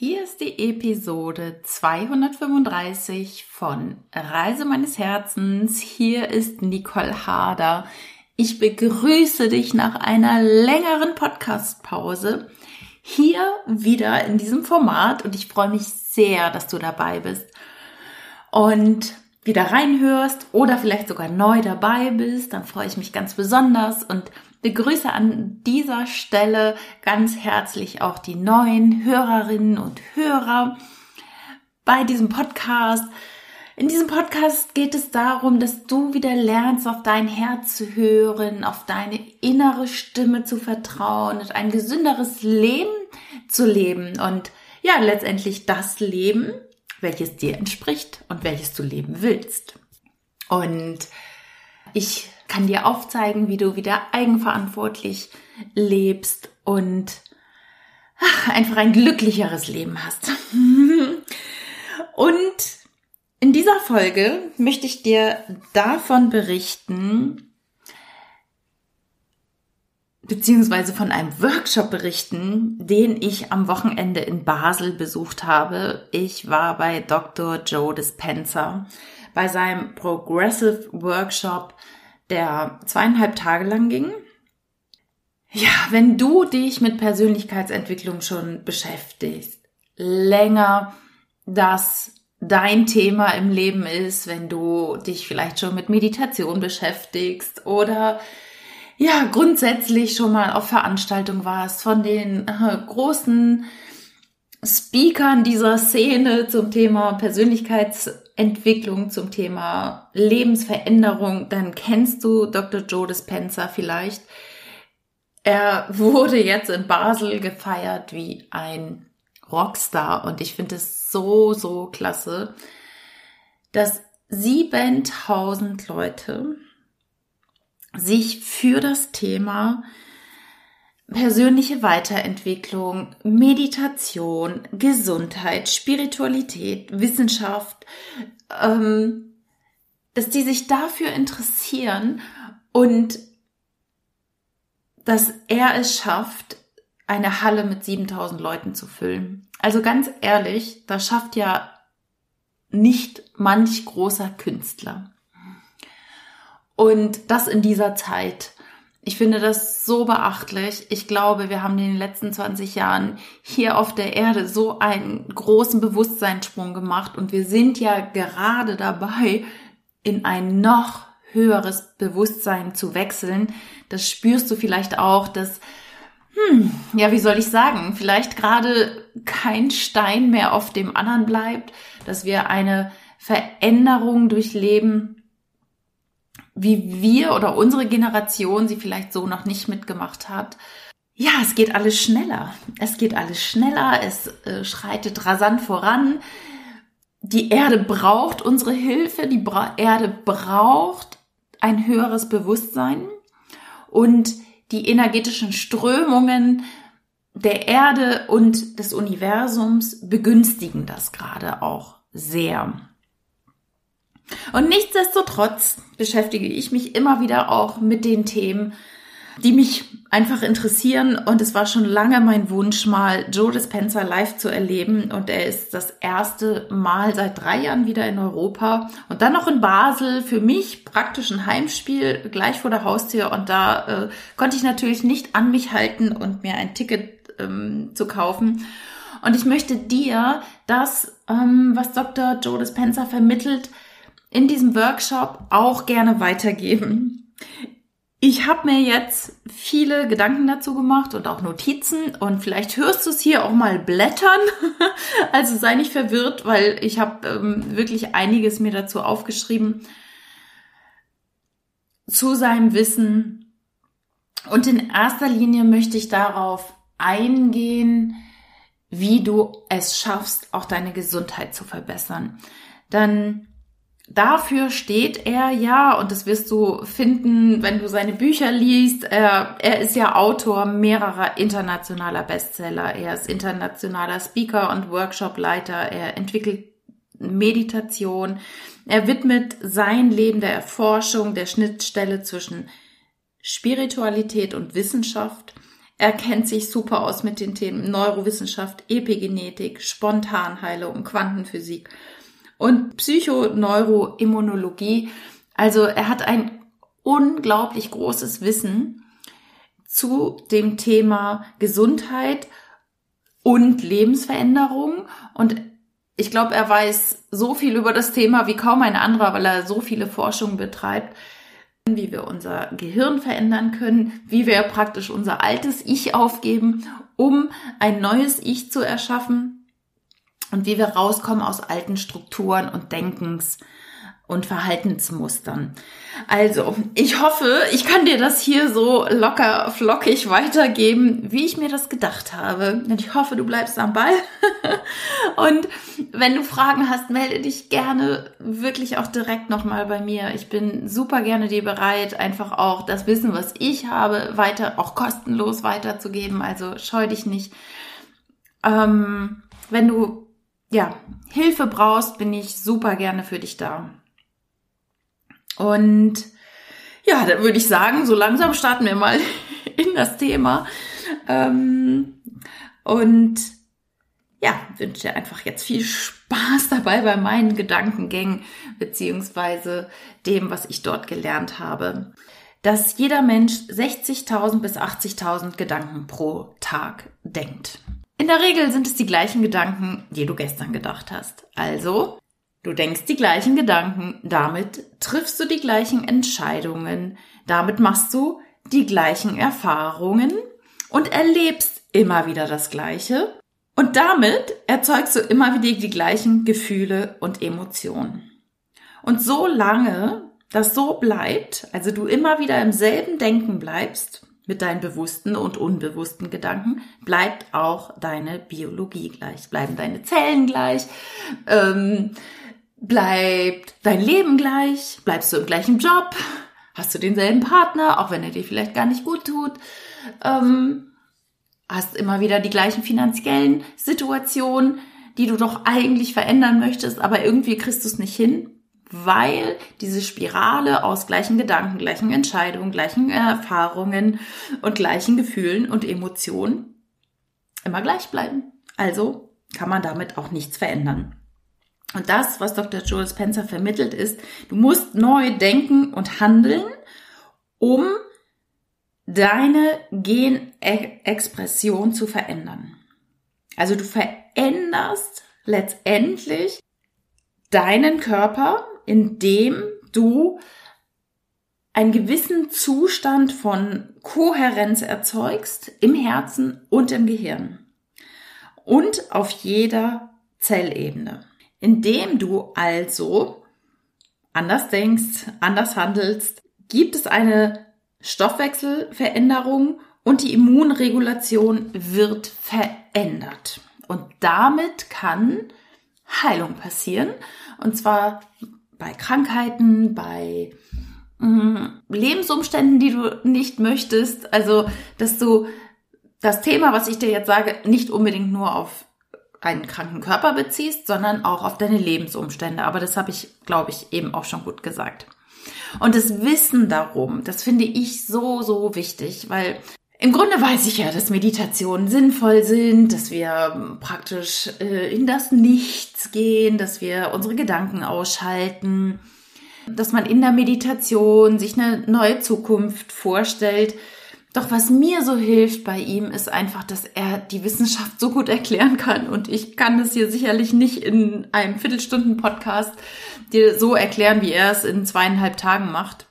Hier ist die Episode 235 von Reise meines Herzens. Hier ist Nicole Harder. Ich begrüße dich nach einer längeren Podcast-Pause hier wieder in diesem Format und ich freue mich sehr, dass du dabei bist und wieder reinhörst oder vielleicht sogar neu dabei bist. Dann freue ich mich ganz besonders und begrüße an dieser Stelle ganz herzlich auch die neuen Hörerinnen und Hörer bei diesem Podcast. In diesem Podcast geht es darum, dass du wieder lernst, auf dein Herz zu hören, auf deine innere Stimme zu vertrauen und ein gesünderes Leben zu leben und ja, letztendlich das Leben, welches dir entspricht und welches du leben willst. Und ich kann dir aufzeigen, wie du wieder eigenverantwortlich lebst und ach, einfach ein glücklicheres Leben hast. und in dieser Folge möchte ich dir davon berichten, beziehungsweise von einem Workshop berichten, den ich am Wochenende in Basel besucht habe. Ich war bei Dr. Joe Dispenza bei seinem Progressive Workshop, der zweieinhalb Tage lang ging. Ja, wenn du dich mit Persönlichkeitsentwicklung schon beschäftigst, länger das dein Thema im Leben ist, wenn du dich vielleicht schon mit Meditation beschäftigst oder ja, grundsätzlich schon mal auf Veranstaltung warst von den äh, großen Speakern dieser Szene zum Thema Persönlichkeitsentwicklung, zum Thema Lebensveränderung, dann kennst du Dr. Joe Dispenza vielleicht. Er wurde jetzt in Basel gefeiert wie ein Rockstar und ich finde es so, so klasse, dass 7000 Leute sich für das Thema persönliche Weiterentwicklung, Meditation, Gesundheit, Spiritualität, Wissenschaft, ähm, dass die sich dafür interessieren und dass er es schafft, eine Halle mit 7000 Leuten zu füllen. Also ganz ehrlich, das schafft ja nicht manch großer Künstler. Und das in dieser Zeit. Ich finde das so beachtlich. Ich glaube, wir haben in den letzten 20 Jahren hier auf der Erde so einen großen Bewusstseinssprung gemacht und wir sind ja gerade dabei, in ein noch höheres Bewusstsein zu wechseln. Das spürst du vielleicht auch, dass hm, ja, wie soll ich sagen, vielleicht gerade kein Stein mehr auf dem anderen bleibt, dass wir eine Veränderung durchleben, wie wir oder unsere Generation sie vielleicht so noch nicht mitgemacht hat. Ja, es geht alles schneller. Es geht alles schneller, es äh, schreitet rasant voran. Die Erde braucht unsere Hilfe, die Bra Erde braucht ein höheres Bewusstsein und die energetischen Strömungen der Erde und des Universums begünstigen das gerade auch sehr. Und nichtsdestotrotz beschäftige ich mich immer wieder auch mit den Themen, die mich einfach interessieren. Und es war schon lange mein Wunsch, mal Joe Dispenza live zu erleben. Und er ist das erste Mal seit drei Jahren wieder in Europa und dann noch in Basel. Für mich praktisch ein Heimspiel gleich vor der Haustür. Und da äh, konnte ich natürlich nicht an mich halten und mir ein Ticket ähm, zu kaufen. Und ich möchte dir das, ähm, was Dr. Joe Dispenza vermittelt, in diesem Workshop auch gerne weitergeben. Ich habe mir jetzt viele Gedanken dazu gemacht und auch Notizen und vielleicht hörst du es hier auch mal blättern. also sei nicht verwirrt, weil ich habe ähm, wirklich einiges mir dazu aufgeschrieben zu seinem Wissen. Und in erster Linie möchte ich darauf eingehen, wie du es schaffst, auch deine Gesundheit zu verbessern. Dann dafür steht er ja, und das wirst du finden, wenn du seine Bücher liest. Er, er ist ja Autor mehrerer internationaler Bestseller. Er ist internationaler Speaker und Workshopleiter. Er entwickelt Meditation. Er widmet sein Leben der Erforschung der Schnittstelle zwischen Spiritualität und Wissenschaft. Er kennt sich super aus mit den Themen Neurowissenschaft, Epigenetik, Spontanheilung, Quantenphysik und Psychoneuroimmunologie. Also er hat ein unglaublich großes Wissen zu dem Thema Gesundheit und Lebensveränderung und ich glaube, er weiß so viel über das Thema wie kaum ein anderer, weil er so viele Forschungen betreibt, wie wir unser Gehirn verändern können, wie wir praktisch unser altes Ich aufgeben, um ein neues Ich zu erschaffen und wie wir rauskommen aus alten Strukturen und Denkens und Verhaltensmustern. Also, ich hoffe, ich kann dir das hier so locker flockig weitergeben, wie ich mir das gedacht habe. Und ich hoffe, du bleibst am Ball. und wenn du Fragen hast, melde dich gerne wirklich auch direkt nochmal bei mir. Ich bin super gerne dir bereit, einfach auch das Wissen, was ich habe, weiter, auch kostenlos weiterzugeben. Also scheu dich nicht. Ähm, wenn du ja, Hilfe brauchst, bin ich super gerne für dich da. Und ja, dann würde ich sagen, so langsam starten wir mal in das Thema. Ähm, und ja, wünsche dir einfach jetzt viel Spaß dabei bei meinen Gedankengängen beziehungsweise dem, was ich dort gelernt habe. Dass jeder Mensch 60.000 bis 80.000 Gedanken pro Tag denkt. In der Regel sind es die gleichen Gedanken, die du gestern gedacht hast. Also Du denkst die gleichen Gedanken, damit triffst du die gleichen Entscheidungen, damit machst du die gleichen Erfahrungen und erlebst immer wieder das Gleiche. Und damit erzeugst du immer wieder die gleichen Gefühle und Emotionen. Und so lange das so bleibt, also du immer wieder im selben Denken bleibst, mit deinen bewussten und unbewussten Gedanken, bleibt auch deine Biologie gleich, bleiben deine Zellen gleich. Ähm, Bleibt dein Leben gleich? Bleibst du im gleichen Job? Hast du denselben Partner, auch wenn er dir vielleicht gar nicht gut tut? Ähm, hast immer wieder die gleichen finanziellen Situationen, die du doch eigentlich verändern möchtest, aber irgendwie kriegst du es nicht hin, weil diese Spirale aus gleichen Gedanken, gleichen Entscheidungen, gleichen Erfahrungen und gleichen Gefühlen und Emotionen immer gleich bleiben. Also kann man damit auch nichts verändern. Und das, was Dr. Joel Spencer vermittelt, ist, du musst neu denken und handeln, um deine Genexpression zu verändern. Also du veränderst letztendlich deinen Körper, indem du einen gewissen Zustand von Kohärenz erzeugst im Herzen und im Gehirn und auf jeder Zellebene. Indem du also anders denkst, anders handelst, gibt es eine Stoffwechselveränderung und die Immunregulation wird verändert. Und damit kann Heilung passieren. Und zwar bei Krankheiten, bei mh, Lebensumständen, die du nicht möchtest. Also, dass du das Thema, was ich dir jetzt sage, nicht unbedingt nur auf einen kranken Körper beziehst, sondern auch auf deine Lebensumstände. Aber das habe ich, glaube ich, eben auch schon gut gesagt. Und das Wissen darum, das finde ich so, so wichtig, weil im Grunde weiß ich ja, dass Meditationen sinnvoll sind, dass wir praktisch äh, in das Nichts gehen, dass wir unsere Gedanken ausschalten, dass man in der Meditation sich eine neue Zukunft vorstellt. Doch was mir so hilft bei ihm, ist einfach, dass er die Wissenschaft so gut erklären kann. Und ich kann das hier sicherlich nicht in einem Viertelstunden-Podcast dir so erklären, wie er es in zweieinhalb Tagen macht.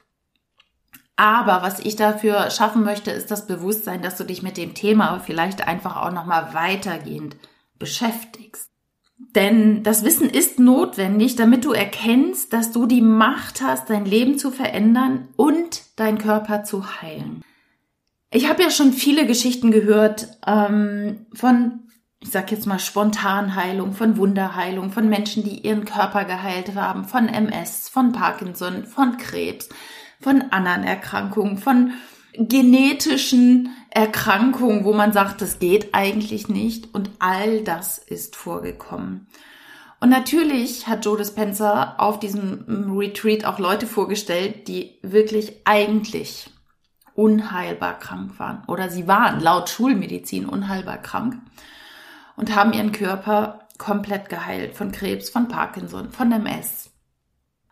Aber was ich dafür schaffen möchte, ist das Bewusstsein, dass du dich mit dem Thema vielleicht einfach auch nochmal weitergehend beschäftigst. Denn das Wissen ist notwendig, damit du erkennst, dass du die Macht hast, dein Leben zu verändern und dein Körper zu heilen. Ich habe ja schon viele Geschichten gehört ähm, von, ich sag jetzt mal, Spontanheilung, von Wunderheilung, von Menschen, die ihren Körper geheilt haben, von MS, von Parkinson, von Krebs, von anderen Erkrankungen, von genetischen Erkrankungen, wo man sagt, das geht eigentlich nicht. Und all das ist vorgekommen. Und natürlich hat Joe Dispenza auf diesem Retreat auch Leute vorgestellt, die wirklich eigentlich unheilbar krank waren. Oder sie waren laut Schulmedizin unheilbar krank und haben ihren Körper komplett geheilt von Krebs, von Parkinson, von MS.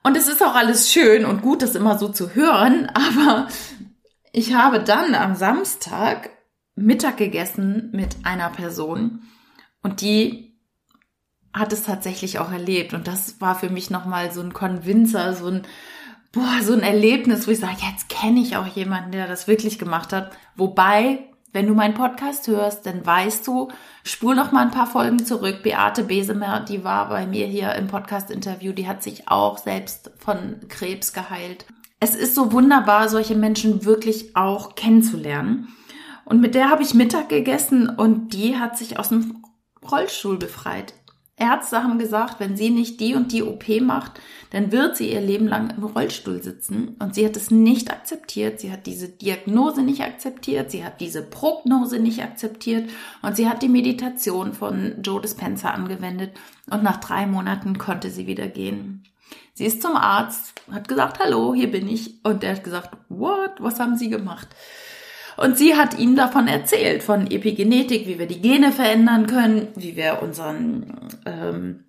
Und es ist auch alles schön und gut, das immer so zu hören, aber ich habe dann am Samstag Mittag gegessen mit einer Person und die hat es tatsächlich auch erlebt und das war für mich nochmal so ein Konvinzer, so ein boah, so ein Erlebnis, wo ich sage, jetzt kenne ich auch jemanden, der das wirklich gemacht hat. Wobei wenn du meinen Podcast hörst, dann weißt du, spul noch mal ein paar Folgen zurück. Beate Besemer, die war bei mir hier im Podcast-Interview, die hat sich auch selbst von Krebs geheilt. Es ist so wunderbar, solche Menschen wirklich auch kennenzulernen. Und mit der habe ich Mittag gegessen und die hat sich aus dem Rollstuhl befreit. Ärzte haben gesagt, wenn sie nicht die und die OP macht, dann wird sie ihr Leben lang im Rollstuhl sitzen. Und sie hat es nicht akzeptiert. Sie hat diese Diagnose nicht akzeptiert. Sie hat diese Prognose nicht akzeptiert. Und sie hat die Meditation von Joe Dispenza angewendet. Und nach drei Monaten konnte sie wieder gehen. Sie ist zum Arzt, hat gesagt, hallo, hier bin ich. Und der hat gesagt, what? Was haben Sie gemacht? Und sie hat ihm davon erzählt, von Epigenetik, wie wir die Gene verändern können, wie wir unseren, ähm,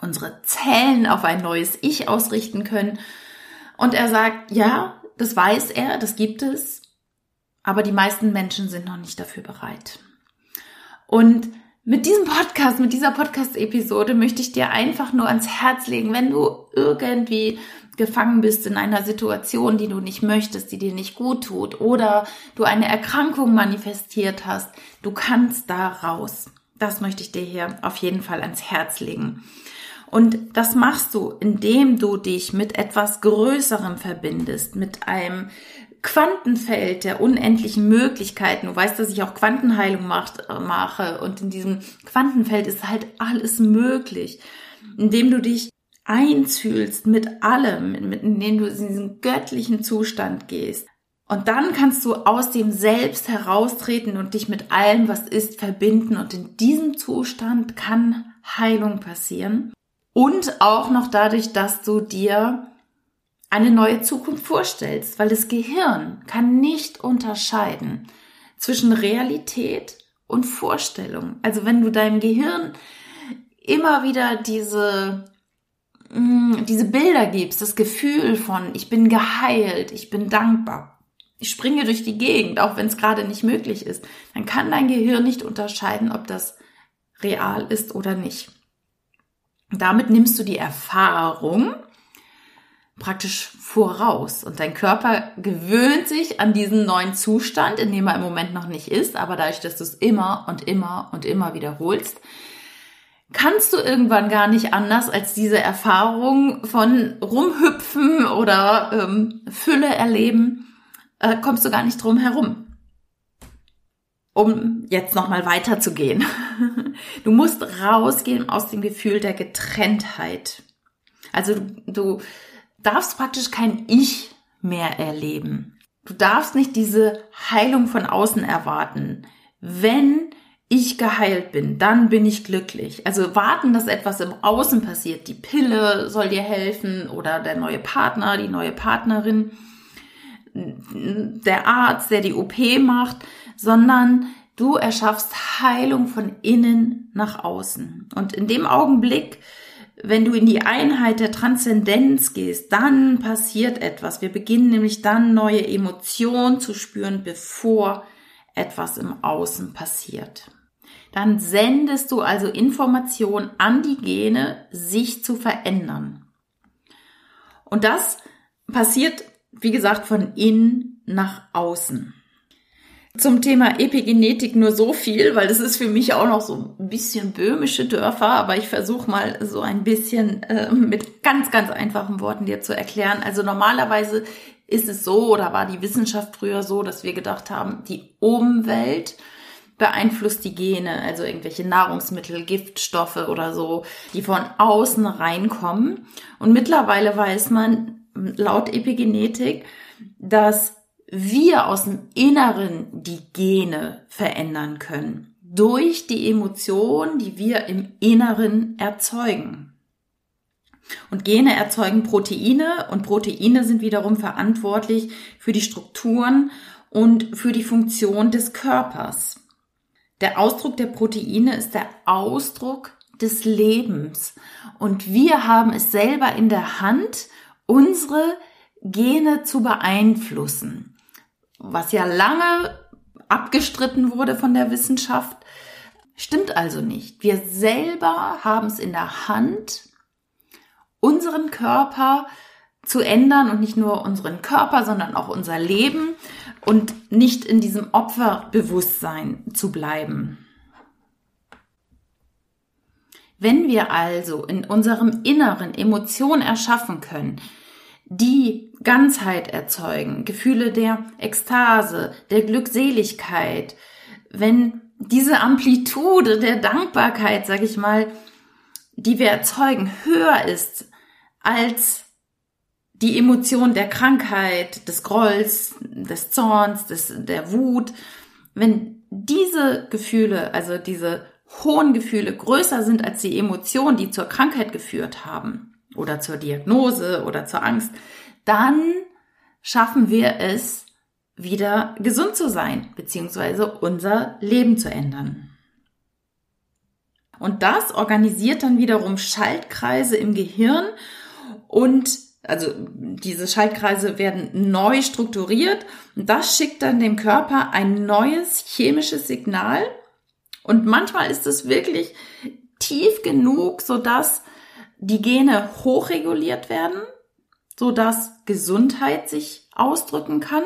unsere Zellen auf ein neues Ich ausrichten können. Und er sagt, ja, das weiß er, das gibt es, aber die meisten Menschen sind noch nicht dafür bereit. Und mit diesem Podcast, mit dieser Podcast-Episode möchte ich dir einfach nur ans Herz legen, wenn du irgendwie gefangen bist in einer Situation, die du nicht möchtest, die dir nicht gut tut oder du eine Erkrankung manifestiert hast, du kannst da raus. Das möchte ich dir hier auf jeden Fall ans Herz legen. Und das machst du, indem du dich mit etwas Größerem verbindest, mit einem Quantenfeld der unendlichen Möglichkeiten. Du weißt, dass ich auch Quantenheilung macht, mache und in diesem Quantenfeld ist halt alles möglich, indem du dich eins fühlst mit allem, mit, in dem du in diesen göttlichen Zustand gehst. Und dann kannst du aus dem Selbst heraustreten und dich mit allem, was ist, verbinden. Und in diesem Zustand kann Heilung passieren. Und auch noch dadurch, dass du dir eine neue Zukunft vorstellst, weil das Gehirn kann nicht unterscheiden zwischen Realität und Vorstellung. Also wenn du deinem Gehirn immer wieder diese Mm, diese Bilder gibst, das Gefühl von, ich bin geheilt, ich bin dankbar, ich springe durch die Gegend, auch wenn es gerade nicht möglich ist, dann kann dein Gehirn nicht unterscheiden, ob das real ist oder nicht. Damit nimmst du die Erfahrung praktisch voraus. Und dein Körper gewöhnt sich an diesen neuen Zustand, in dem er im Moment noch nicht ist, aber dadurch, dass du es immer und immer und immer wiederholst, kannst du irgendwann gar nicht anders als diese Erfahrung von rumhüpfen oder ähm, Fülle erleben, äh, kommst du gar nicht drum herum. Um jetzt nochmal weiterzugehen. Du musst rausgehen aus dem Gefühl der Getrenntheit. Also du, du darfst praktisch kein Ich mehr erleben. Du darfst nicht diese Heilung von außen erwarten. Wenn ich geheilt bin, dann bin ich glücklich. Also warten, dass etwas im Außen passiert. Die Pille soll dir helfen oder der neue Partner, die neue Partnerin, der Arzt, der die OP macht, sondern du erschaffst Heilung von innen nach außen. Und in dem Augenblick, wenn du in die Einheit der Transzendenz gehst, dann passiert etwas. Wir beginnen nämlich dann neue Emotionen zu spüren, bevor etwas im Außen passiert dann sendest du also Information an die Gene, sich zu verändern. Und das passiert, wie gesagt, von innen nach außen. Zum Thema Epigenetik nur so viel, weil das ist für mich auch noch so ein bisschen böhmische Dörfer, aber ich versuche mal so ein bisschen äh, mit ganz, ganz einfachen Worten dir zu erklären. Also normalerweise ist es so oder war die Wissenschaft früher so, dass wir gedacht haben, die Umwelt beeinflusst die Gene, also irgendwelche Nahrungsmittel, Giftstoffe oder so, die von außen reinkommen. Und mittlerweile weiß man laut Epigenetik, dass wir aus dem Inneren die Gene verändern können. Durch die Emotionen, die wir im Inneren erzeugen. Und Gene erzeugen Proteine und Proteine sind wiederum verantwortlich für die Strukturen und für die Funktion des Körpers. Der Ausdruck der Proteine ist der Ausdruck des Lebens. Und wir haben es selber in der Hand, unsere Gene zu beeinflussen. Was ja lange abgestritten wurde von der Wissenschaft, stimmt also nicht. Wir selber haben es in der Hand, unseren Körper zu ändern und nicht nur unseren Körper, sondern auch unser Leben und nicht in diesem Opferbewusstsein zu bleiben. Wenn wir also in unserem Inneren Emotionen erschaffen können, die Ganzheit erzeugen, Gefühle der Ekstase, der Glückseligkeit, wenn diese Amplitude der Dankbarkeit, sag ich mal, die wir erzeugen, höher ist als die Emotion der Krankheit, des Grolls, des Zorns, des, der Wut, wenn diese Gefühle, also diese hohen Gefühle größer sind als die Emotionen, die zur Krankheit geführt haben oder zur Diagnose oder zur Angst, dann schaffen wir es, wieder gesund zu sein, beziehungsweise unser Leben zu ändern. Und das organisiert dann wiederum Schaltkreise im Gehirn und also diese Schaltkreise werden neu strukturiert und das schickt dann dem Körper ein neues chemisches Signal und manchmal ist es wirklich tief genug, sodass die Gene hochreguliert werden, sodass Gesundheit sich ausdrücken kann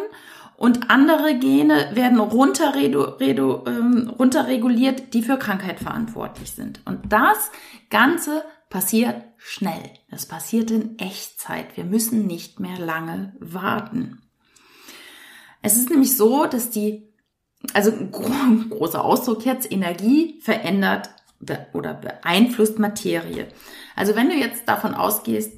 und andere Gene werden ähm, runterreguliert, die für Krankheit verantwortlich sind. Und das Ganze passiert schnell. Das passiert in Echtzeit. Wir müssen nicht mehr lange warten. Es ist nämlich so, dass die, also großer Ausdruck jetzt, Energie verändert oder beeinflusst Materie. Also wenn du jetzt davon ausgehst,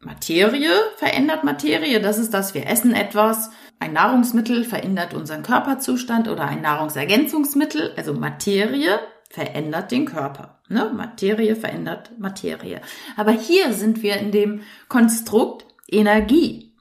Materie verändert Materie, das ist das, wir essen etwas, ein Nahrungsmittel verändert unseren Körperzustand oder ein Nahrungsergänzungsmittel, also Materie verändert den Körper. Ne? Materie verändert Materie. Aber hier sind wir in dem Konstrukt Energie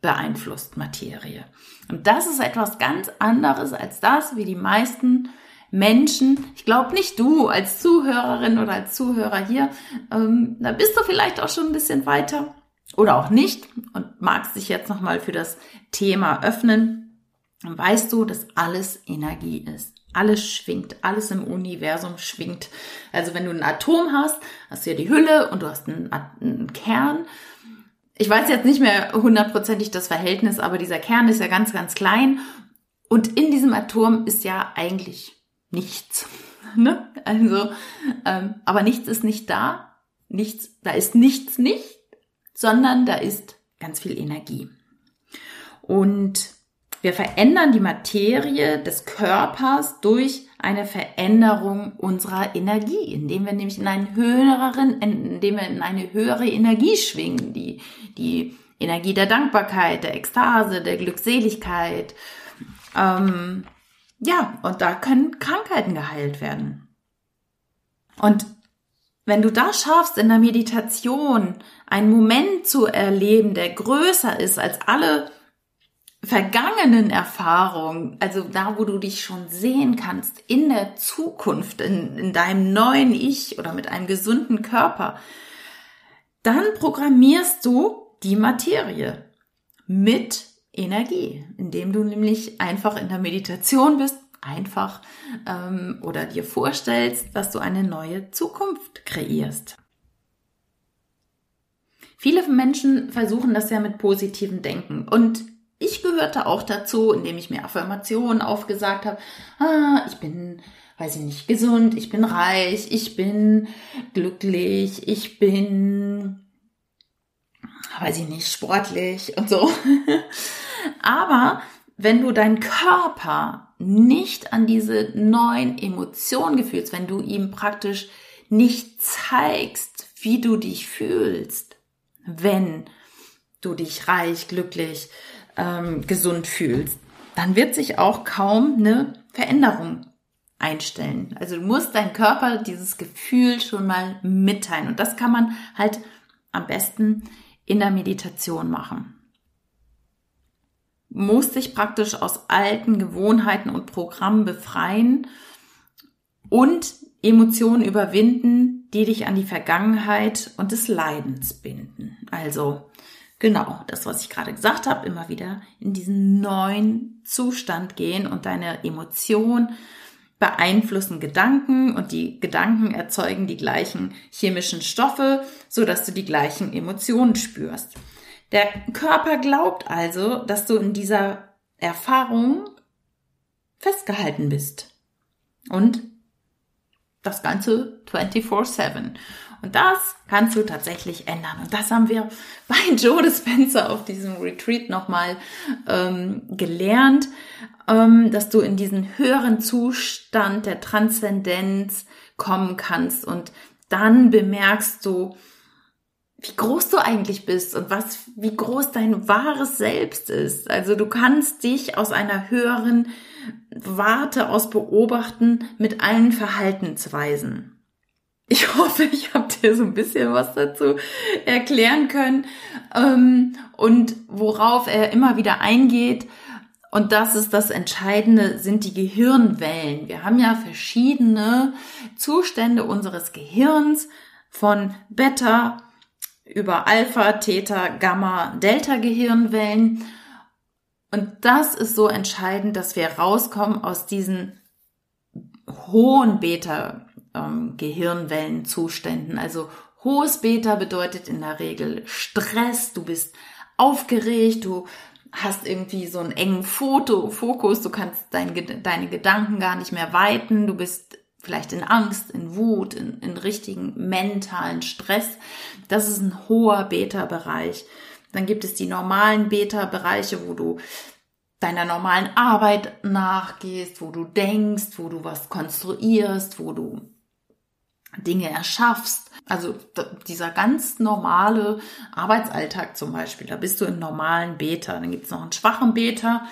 beeinflusst Materie. Und das ist etwas ganz anderes als das, wie die meisten Menschen, ich glaube nicht du als Zuhörerin oder als Zuhörer hier, ähm, da bist du vielleicht auch schon ein bisschen weiter oder auch nicht und magst dich jetzt nochmal für das Thema öffnen, dann weißt du, dass alles Energie ist. Alles schwingt, alles im Universum schwingt. Also wenn du ein Atom hast, hast du ja die Hülle und du hast einen, einen Kern. Ich weiß jetzt nicht mehr hundertprozentig das Verhältnis, aber dieser Kern ist ja ganz, ganz klein. Und in diesem Atom ist ja eigentlich nichts. Ne? Also, ähm, aber nichts ist nicht da. Nichts, da ist nichts nicht, sondern da ist ganz viel Energie. Und wir verändern die Materie des Körpers durch eine Veränderung unserer Energie, indem wir nämlich in einen höheren, indem wir in eine höhere Energie schwingen, die, die Energie der Dankbarkeit, der Ekstase, der Glückseligkeit. Ähm, ja, und da können Krankheiten geheilt werden. Und wenn du da schaffst, in der Meditation einen Moment zu erleben, der größer ist als alle vergangenen Erfahrungen, also da, wo du dich schon sehen kannst, in der Zukunft, in, in deinem neuen Ich oder mit einem gesunden Körper, dann programmierst du die Materie mit Energie, indem du nämlich einfach in der Meditation bist, einfach ähm, oder dir vorstellst, dass du eine neue Zukunft kreierst. Viele Menschen versuchen das ja mit positivem Denken und ich gehörte auch dazu, indem ich mir Affirmationen aufgesagt habe. Ah, ich bin, weiß ich nicht, gesund, ich bin reich, ich bin glücklich, ich bin, weiß ich nicht, sportlich und so. Aber wenn du deinen Körper nicht an diese neuen Emotionen gefühlst, wenn du ihm praktisch nicht zeigst, wie du dich fühlst, wenn du dich reich, glücklich, ähm, gesund fühlst, dann wird sich auch kaum eine Veränderung einstellen. Also du musst deinem Körper dieses Gefühl schon mal mitteilen. Und das kann man halt am besten in der Meditation machen. Muss dich praktisch aus alten Gewohnheiten und Programmen befreien und Emotionen überwinden, die dich an die Vergangenheit und des Leidens binden. Also genau das, was ich gerade gesagt habe, immer wieder in diesen neuen Zustand gehen und deine Emotion beeinflussen Gedanken und die Gedanken erzeugen die gleichen chemischen Stoffe, so dass du die gleichen Emotionen spürst. Der Körper glaubt also, dass du in dieser Erfahrung festgehalten bist. Und das Ganze 24-7. Und das kannst du tatsächlich ändern. Und das haben wir bei Joe Dispenza auf diesem Retreat nochmal ähm, gelernt, ähm, dass du in diesen höheren Zustand der Transzendenz kommen kannst. Und dann bemerkst du, wie groß du eigentlich bist und was, wie groß dein wahres Selbst ist. Also du kannst dich aus einer höheren Warte aus beobachten mit allen Verhaltensweisen. Ich hoffe, ich habe dir so ein bisschen was dazu erklären können ähm, und worauf er immer wieder eingeht. Und das ist das Entscheidende, sind die Gehirnwellen. Wir haben ja verschiedene Zustände unseres Gehirns von Beta über Alpha, Theta, Gamma, Delta Gehirnwellen. Und das ist so entscheidend, dass wir rauskommen aus diesen hohen Beta ähm, Gehirnwellenzuständen. Also hohes Beta bedeutet in der Regel Stress, du bist aufgeregt, du hast irgendwie so einen engen Foto, Fokus, du kannst dein, deine Gedanken gar nicht mehr weiten, du bist vielleicht in Angst, in Wut, in, in richtigen mentalen Stress. Das ist ein hoher Beta-Bereich. Dann gibt es die normalen Beta-Bereiche, wo du deiner normalen Arbeit nachgehst, wo du denkst, wo du was konstruierst, wo du Dinge erschaffst. Also dieser ganz normale Arbeitsalltag zum Beispiel, da bist du im normalen Beta. Dann gibt es noch einen schwachen Beta,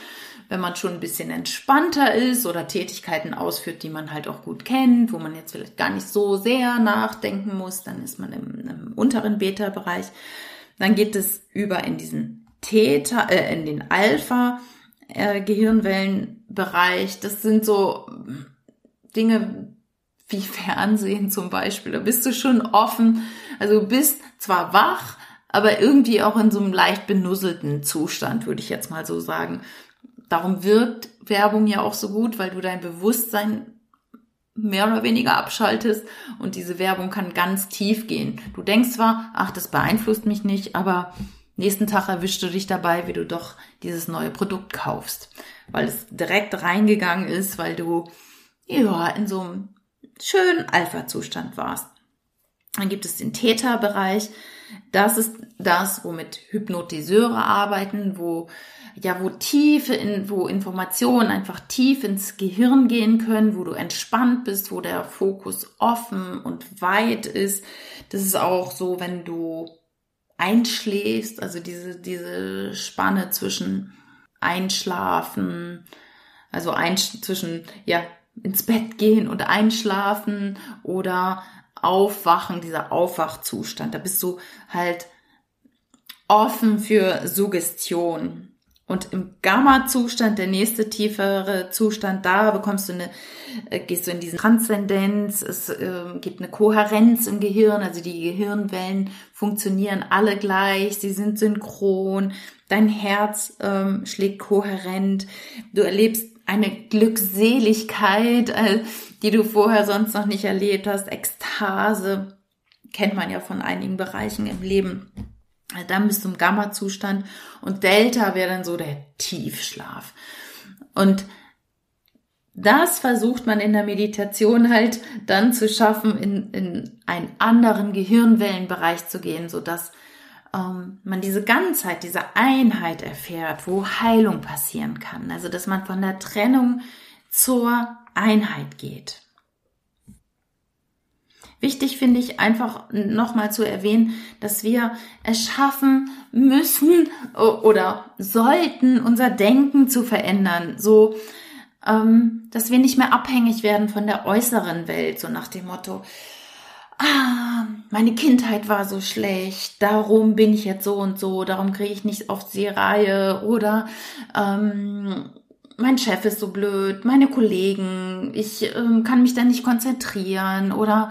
wenn man schon ein bisschen entspannter ist oder Tätigkeiten ausführt, die man halt auch gut kennt, wo man jetzt vielleicht gar nicht so sehr nachdenken muss, dann ist man im, im unteren Beta-Bereich. Dann geht es über in diesen Theta, äh, in den Alpha. Äh. Das sind so Dinge, wie Fernsehen zum Beispiel. Da bist du schon offen. Also bist zwar wach, aber irgendwie auch in so einem leicht benusselten Zustand, würde ich jetzt mal so sagen. Darum wirkt Werbung ja auch so gut, weil du dein Bewusstsein mehr oder weniger abschaltest und diese Werbung kann ganz tief gehen. Du denkst zwar, ach, das beeinflusst mich nicht, aber nächsten Tag erwischst du dich dabei, wie du doch dieses neue Produkt kaufst, weil es direkt reingegangen ist, weil du ja in so einem schönen Alpha-Zustand warst. Dann gibt es den Theta-Bereich. Das ist das, womit Hypnotiseure arbeiten, wo ja, wo tiefe, in, wo Informationen einfach tief ins Gehirn gehen können, wo du entspannt bist, wo der Fokus offen und weit ist. Das ist auch so, wenn du einschläfst, also diese, diese Spanne zwischen Einschlafen, also ein, zwischen, ja, ins Bett gehen und einschlafen oder aufwachen, dieser Aufwachzustand. Da bist du halt offen für Suggestion. Und im Gamma-Zustand, der nächste tiefere Zustand, da bekommst du eine, äh, gehst du in diese Transzendenz, es äh, gibt eine Kohärenz im Gehirn, also die Gehirnwellen funktionieren alle gleich, sie sind synchron, dein Herz ähm, schlägt kohärent, du erlebst eine Glückseligkeit, äh, die du vorher sonst noch nicht erlebt hast, Ekstase, kennt man ja von einigen Bereichen im Leben. Dann bist du im Gamma-Zustand und Delta wäre dann so der Tiefschlaf. Und das versucht man in der Meditation halt dann zu schaffen, in, in einen anderen Gehirnwellenbereich zu gehen, so dass ähm, man diese Ganzheit, diese Einheit erfährt, wo Heilung passieren kann. Also, dass man von der Trennung zur Einheit geht. Wichtig finde ich einfach nochmal zu erwähnen, dass wir es schaffen müssen oder sollten, unser Denken zu verändern. So, ähm, dass wir nicht mehr abhängig werden von der äußeren Welt, so nach dem Motto, ah, meine Kindheit war so schlecht, darum bin ich jetzt so und so, darum kriege ich nicht auf die Reihe. Oder ähm, mein Chef ist so blöd, meine Kollegen, ich ähm, kann mich da nicht konzentrieren. Oder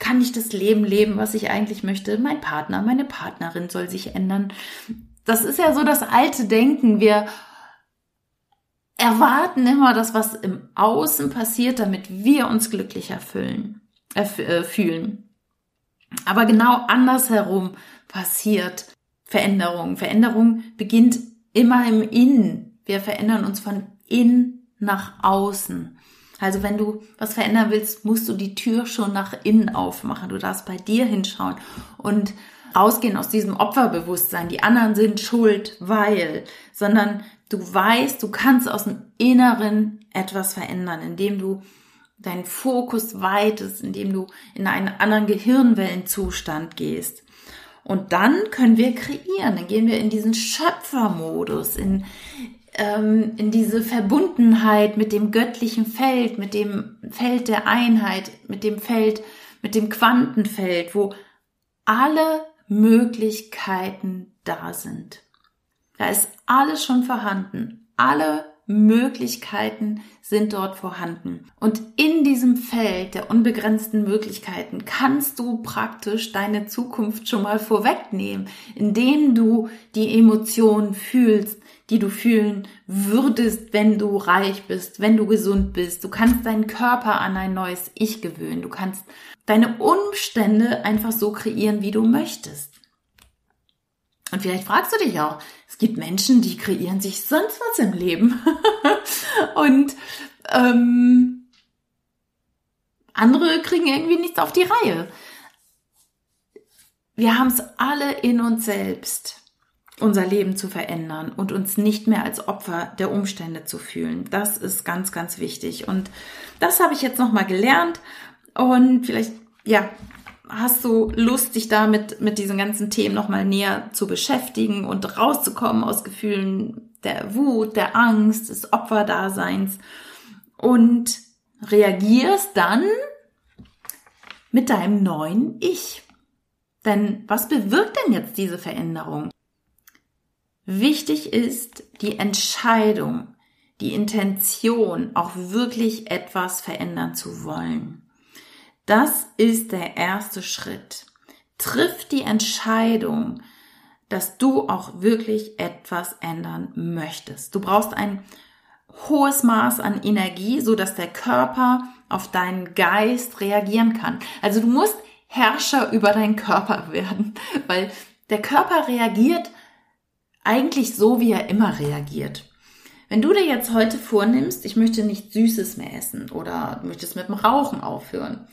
kann nicht das Leben leben, was ich eigentlich möchte. Mein Partner, meine Partnerin soll sich ändern. Das ist ja so das alte Denken. Wir erwarten immer das, was im Außen passiert, damit wir uns glücklicher fühlen, äh, fühlen. Aber genau andersherum passiert Veränderung. Veränderung beginnt immer im Innen. Wir verändern uns von innen nach außen. Also wenn du was verändern willst, musst du die Tür schon nach innen aufmachen. Du darfst bei dir hinschauen und rausgehen aus diesem Opferbewusstsein. Die anderen sind schuld, weil, sondern du weißt, du kannst aus dem Inneren etwas verändern, indem du deinen Fokus weitest, indem du in einen anderen Gehirnwellenzustand gehst. Und dann können wir kreieren, dann gehen wir in diesen Schöpfermodus, in, ähm, in diese Verbundenheit mit dem göttlichen Feld, mit dem Feld der Einheit, mit dem Feld, mit dem Quantenfeld, wo alle Möglichkeiten da sind. Da ist alles schon vorhanden. Alle Möglichkeiten sind dort vorhanden. Und in diesem Feld der unbegrenzten Möglichkeiten kannst du praktisch deine Zukunft schon mal vorwegnehmen, indem du die Emotionen fühlst, die du fühlen würdest, wenn du reich bist, wenn du gesund bist. Du kannst deinen Körper an ein neues Ich gewöhnen. Du kannst deine Umstände einfach so kreieren, wie du möchtest. Und vielleicht fragst du dich auch, es gibt Menschen, die kreieren sich sonst was im Leben. und ähm, andere kriegen irgendwie nichts auf die Reihe. Wir haben es alle in uns selbst, unser Leben zu verändern und uns nicht mehr als Opfer der Umstände zu fühlen. Das ist ganz, ganz wichtig. Und das habe ich jetzt nochmal gelernt. Und vielleicht, ja, hast du Lust, dich damit mit diesen ganzen Themen nochmal näher zu beschäftigen und rauszukommen aus Gefühlen der Wut, der Angst, des Opferdaseins und reagierst dann mit deinem neuen Ich. Denn was bewirkt denn jetzt diese Veränderung? Wichtig ist die Entscheidung, die Intention, auch wirklich etwas verändern zu wollen. Das ist der erste Schritt. Triff die Entscheidung, dass du auch wirklich etwas ändern möchtest. Du brauchst ein hohes Maß an Energie, so dass der Körper auf deinen Geist reagieren kann. Also du musst Herrscher über deinen Körper werden, weil der Körper reagiert eigentlich so, wie er immer reagiert. Wenn du dir jetzt heute vornimmst, ich möchte nicht Süßes mehr essen oder möchtest mit dem Rauchen aufhören,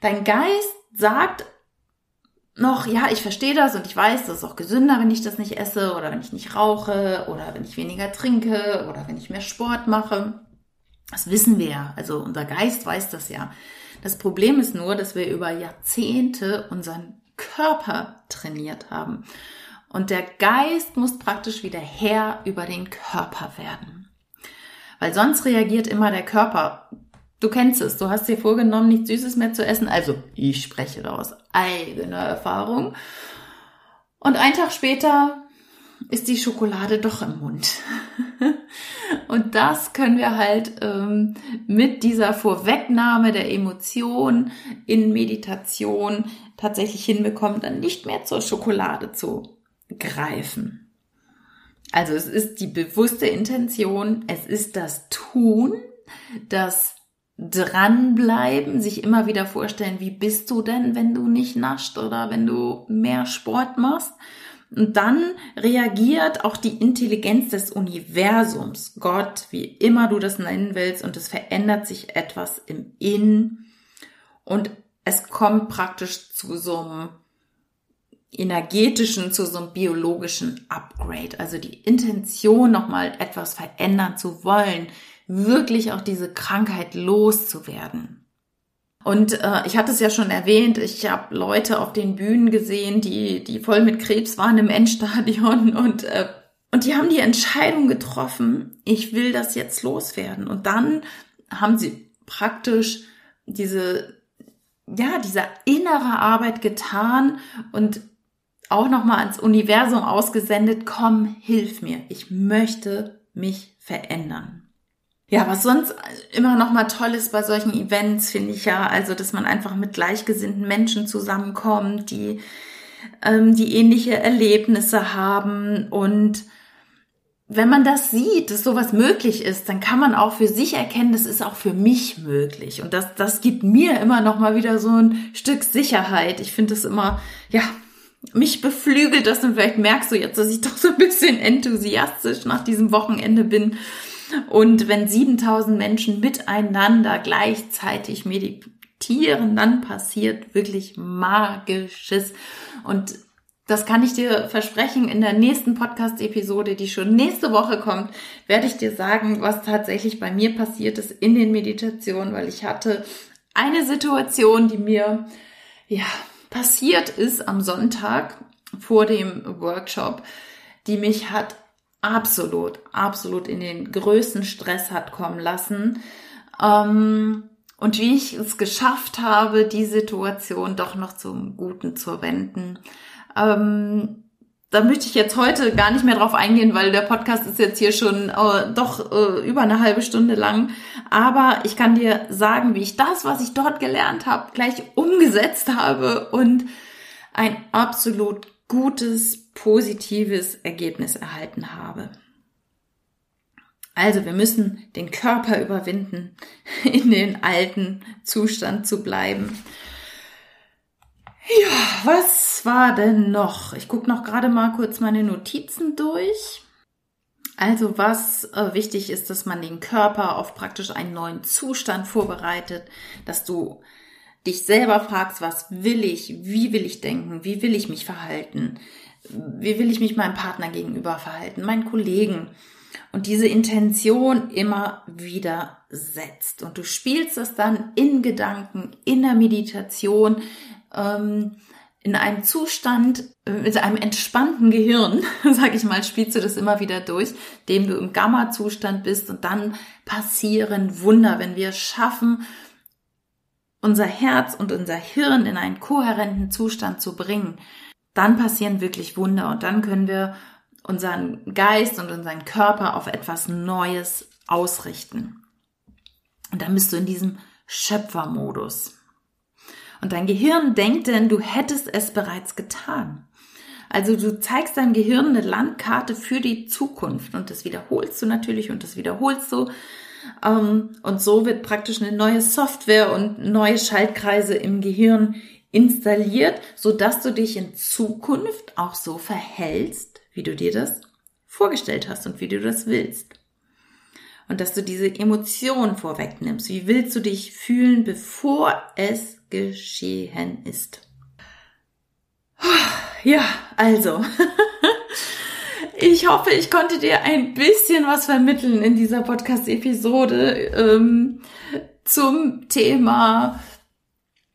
Dein Geist sagt noch, ja, ich verstehe das und ich weiß, das ist auch gesünder, wenn ich das nicht esse oder wenn ich nicht rauche oder wenn ich weniger trinke oder wenn ich mehr Sport mache. Das wissen wir ja. Also unser Geist weiß das ja. Das Problem ist nur, dass wir über Jahrzehnte unseren Körper trainiert haben. Und der Geist muss praktisch wieder Herr über den Körper werden. Weil sonst reagiert immer der Körper Du kennst es, du hast dir vorgenommen, nichts Süßes mehr zu essen. Also, ich spreche da aus eigener Erfahrung. Und ein Tag später ist die Schokolade doch im Mund. Und das können wir halt ähm, mit dieser Vorwegnahme der Emotion in Meditation tatsächlich hinbekommen, dann nicht mehr zur Schokolade zu greifen. Also es ist die bewusste Intention, es ist das Tun, das dranbleiben, sich immer wieder vorstellen, wie bist du denn, wenn du nicht nascht oder wenn du mehr Sport machst. Und dann reagiert auch die Intelligenz des Universums, Gott, wie immer du das nennen willst, und es verändert sich etwas im Innen und es kommt praktisch zu so einem energetischen, zu so einem biologischen Upgrade. Also die Intention, nochmal etwas verändern zu wollen, wirklich auch diese Krankheit loszuwerden. Und äh, ich hatte es ja schon erwähnt, ich habe Leute auf den Bühnen gesehen, die, die voll mit Krebs waren im Endstadion und äh, Und die haben die Entscheidung getroffen, ich will das jetzt loswerden. Und dann haben sie praktisch diese, ja, diese innere Arbeit getan und auch nochmal ans Universum ausgesendet, komm, hilf mir. Ich möchte mich verändern. Ja, was sonst immer noch mal toll ist bei solchen Events, finde ich ja, also, dass man einfach mit gleichgesinnten Menschen zusammenkommt, die, ähm, die ähnliche Erlebnisse haben und wenn man das sieht, dass sowas möglich ist, dann kann man auch für sich erkennen, das ist auch für mich möglich. Und das, das gibt mir immer noch mal wieder so ein Stück Sicherheit. Ich finde das immer, ja, mich beflügelt das und vielleicht merkst du jetzt, dass ich doch so ein bisschen enthusiastisch nach diesem Wochenende bin. Und wenn 7000 Menschen miteinander gleichzeitig meditieren, dann passiert wirklich Magisches. Und das kann ich dir versprechen. In der nächsten Podcast-Episode, die schon nächste Woche kommt, werde ich dir sagen, was tatsächlich bei mir passiert ist in den Meditationen, weil ich hatte eine Situation, die mir, ja, passiert ist am Sonntag vor dem Workshop, die mich hat absolut, absolut in den größten Stress hat kommen lassen. Ähm, und wie ich es geschafft habe, die Situation doch noch zum Guten zu wenden. Ähm, da möchte ich jetzt heute gar nicht mehr drauf eingehen, weil der Podcast ist jetzt hier schon äh, doch äh, über eine halbe Stunde lang. Aber ich kann dir sagen, wie ich das, was ich dort gelernt habe, gleich umgesetzt habe und ein absolut gutes, positives Ergebnis erhalten habe. Also wir müssen den Körper überwinden, in den alten Zustand zu bleiben. Ja, was war denn noch? Ich gucke noch gerade mal kurz meine Notizen durch. Also was äh, wichtig ist, dass man den Körper auf praktisch einen neuen Zustand vorbereitet, dass du dich selber fragst, was will ich, wie will ich denken, wie will ich mich verhalten, wie will ich mich meinem Partner gegenüber verhalten, meinen Kollegen. Und diese Intention immer wieder setzt. Und du spielst das dann in Gedanken, in der Meditation, ähm, in einem Zustand äh, mit einem entspannten Gehirn, sag ich mal, spielst du das immer wieder durch, dem du im Gamma-Zustand bist und dann passieren Wunder, wenn wir es schaffen, unser Herz und unser Hirn in einen kohärenten Zustand zu bringen, dann passieren wirklich Wunder und dann können wir unseren Geist und unseren Körper auf etwas Neues ausrichten. Und dann bist du in diesem Schöpfermodus. Und dein Gehirn denkt denn, du hättest es bereits getan. Also du zeigst deinem Gehirn eine Landkarte für die Zukunft und das wiederholst du natürlich und das wiederholst du. Ähm, und so wird praktisch eine neue Software und neue Schaltkreise im Gehirn installiert, so dass du dich in Zukunft auch so verhältst, wie du dir das vorgestellt hast und wie du das willst. Und dass du diese Emotion vorwegnimmst. Wie willst du dich fühlen, bevor es geschehen ist. Ja, also. Ich hoffe, ich konnte dir ein bisschen was vermitteln in dieser Podcast-Episode ähm, zum Thema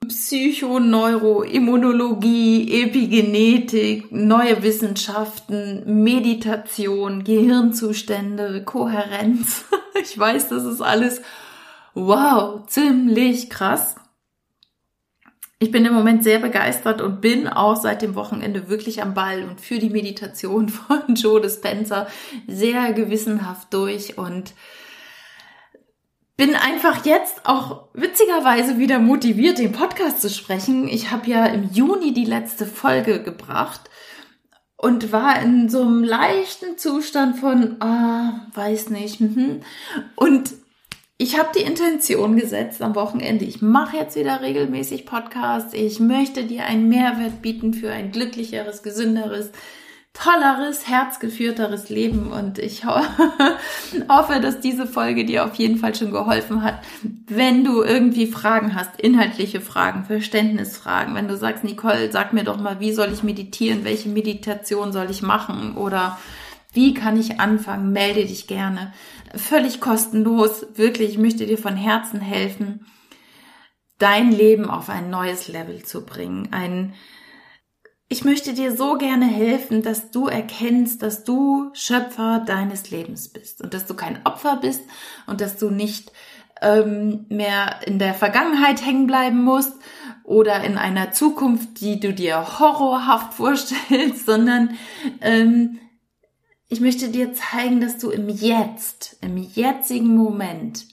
Psychoneuroimmunologie, Epigenetik, neue Wissenschaften, Meditation, Gehirnzustände, Kohärenz. Ich weiß, das ist alles wow, ziemlich krass. Ich bin im Moment sehr begeistert und bin auch seit dem Wochenende wirklich am Ball und für die Meditation von Joe Dispenza sehr gewissenhaft durch und bin einfach jetzt auch witzigerweise wieder motiviert, den Podcast zu sprechen. Ich habe ja im Juni die letzte Folge gebracht und war in so einem leichten Zustand von, ah, weiß nicht, mhm. und ich habe die Intention gesetzt am Wochenende, ich mache jetzt wieder regelmäßig Podcasts. Ich möchte dir einen Mehrwert bieten für ein glücklicheres, gesünderes, tolleres, herzgeführteres Leben. Und ich ho hoffe, dass diese Folge dir auf jeden Fall schon geholfen hat. Wenn du irgendwie Fragen hast, inhaltliche Fragen, Verständnisfragen, wenn du sagst, Nicole, sag mir doch mal, wie soll ich meditieren? Welche Meditation soll ich machen? Oder wie kann ich anfangen? Melde dich gerne. Völlig kostenlos. Wirklich, ich möchte dir von Herzen helfen, dein Leben auf ein neues Level zu bringen. Ein, ich möchte dir so gerne helfen, dass du erkennst, dass du Schöpfer deines Lebens bist und dass du kein Opfer bist und dass du nicht ähm, mehr in der Vergangenheit hängen bleiben musst oder in einer Zukunft, die du dir horrorhaft vorstellst, sondern ähm, ich möchte dir zeigen, dass du im Jetzt, im jetzigen Moment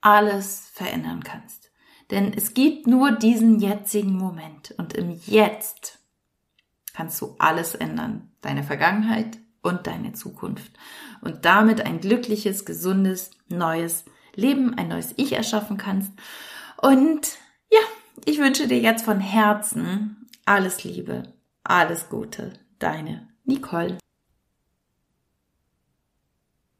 alles verändern kannst. Denn es gibt nur diesen jetzigen Moment und im Jetzt kannst du alles ändern. Deine Vergangenheit und deine Zukunft. Und damit ein glückliches, gesundes, neues Leben, ein neues Ich erschaffen kannst. Und ja, ich wünsche dir jetzt von Herzen alles Liebe, alles Gute. Deine Nicole.